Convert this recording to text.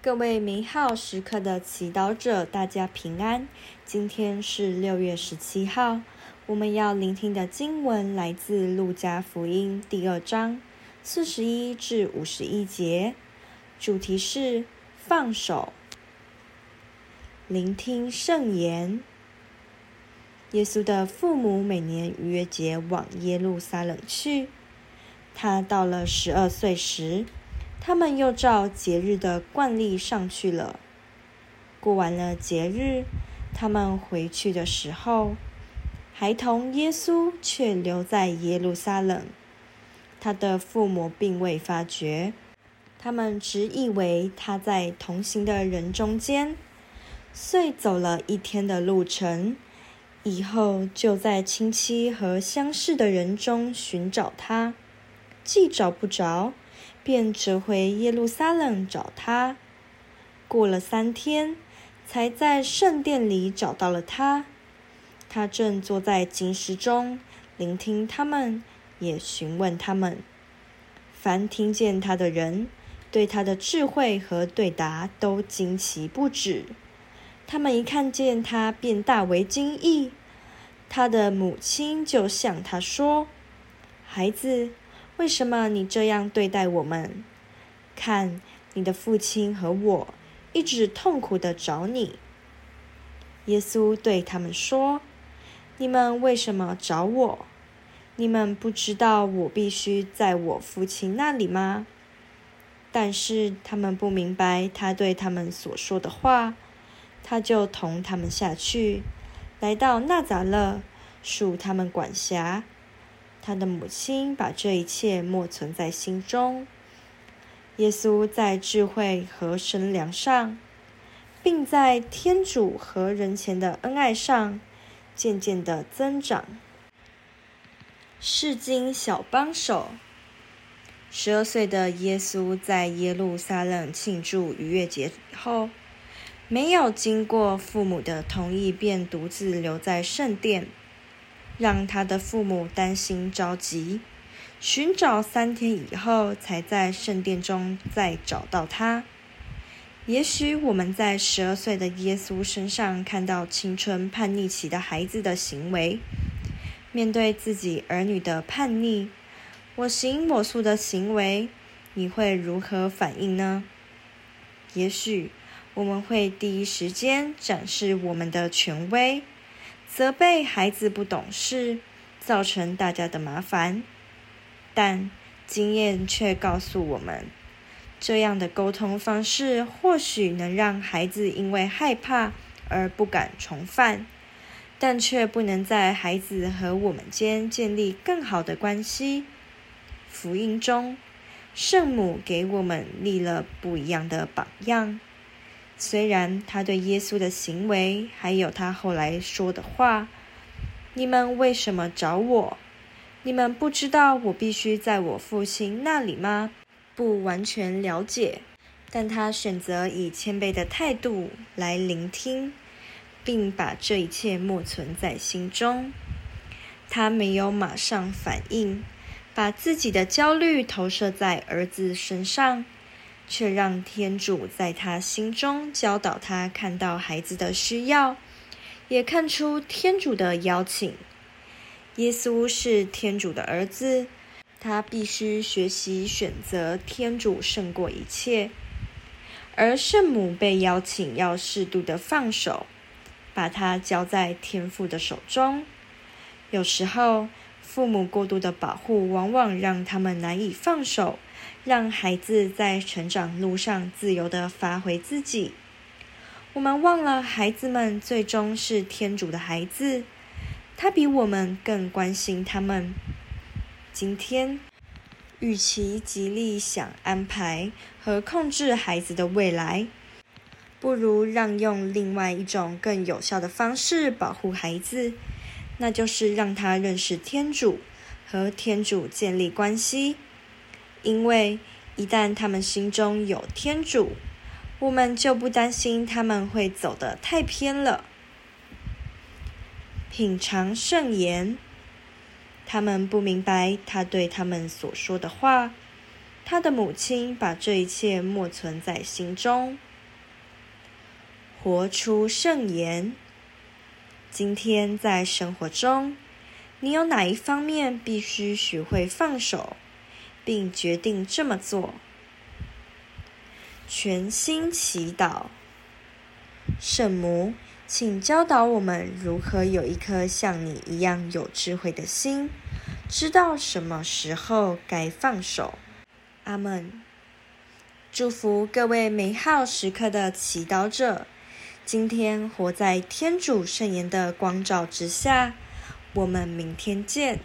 各位名号时刻的祈祷者，大家平安。今天是六月十七号，我们要聆听的经文来自《路加福音》第二章四十一至五十一节，主题是放手。聆听圣言。耶稣的父母每年逾越节往耶路撒冷去，他到了十二岁时。他们又照节日的惯例上去了。过完了节日，他们回去的时候，孩童耶稣却留在耶路撒冷。他的父母并未发觉，他们只以为他在同行的人中间，遂走了一天的路程，以后就在亲戚和相识的人中寻找他，既找不着。便折回耶路撒冷找他，过了三天，才在圣殿里找到了他。他正坐在经师中，聆听他们，也询问他们。凡听见他的人，对他的智慧和对答都惊奇不止。他们一看见他，便大为惊异。他的母亲就向他说：“孩子。”为什么你这样对待我们？看，你的父亲和我一直痛苦地找你。耶稣对他们说：“你们为什么找我？你们不知道我必须在我父亲那里吗？”但是他们不明白他对他们所说的话，他就同他们下去，来到纳匝肋，属他们管辖。他的母亲把这一切默存在心中。耶稣在智慧和神良上，并在天主和人前的恩爱上，渐渐的增长。是经小帮手。十二岁的耶稣在耶路撒冷庆祝逾越节后，没有经过父母的同意，便独自留在圣殿。让他的父母担心着急，寻找三天以后，才在圣殿中再找到他。也许我们在十二岁的耶稣身上看到青春叛逆期的孩子的行为。面对自己儿女的叛逆、我行我素的行为，你会如何反应呢？也许我们会第一时间展示我们的权威。责备孩子不懂事，造成大家的麻烦，但经验却告诉我们，这样的沟通方式或许能让孩子因为害怕而不敢重犯，但却不能在孩子和我们间建立更好的关系。福音中，圣母给我们立了不一样的榜样。虽然他对耶稣的行为，还有他后来说的话，“你们为什么找我？你们不知道我必须在我父亲那里吗？”不完全了解，但他选择以谦卑的态度来聆听，并把这一切默存在心中。他没有马上反应，把自己的焦虑投射在儿子身上。却让天主在他心中教导他看到孩子的需要，也看出天主的邀请。耶稣是天主的儿子，他必须学习选择天主胜过一切。而圣母被邀请要适度的放手，把他交在天父的手中。有时候，父母过度的保护，往往让他们难以放手。让孩子在成长路上自由的发挥自己。我们忘了，孩子们最终是天主的孩子，他比我们更关心他们。今天，与其极力想安排和控制孩子的未来，不如让用另外一种更有效的方式保护孩子，那就是让他认识天主，和天主建立关系。因为一旦他们心中有天主，我们就不担心他们会走得太偏了。品尝圣言，他们不明白他对他们所说的话。他的母亲把这一切默存在心中。活出圣言。今天在生活中，你有哪一方面必须学会放手，并决定这么做？全心祈祷，圣母，请教导我们如何有一颗像你一样有智慧的心，知道什么时候该放手。阿门。祝福各位美好时刻的祈祷者，今天活在天主圣言的光照之下。我们明天见。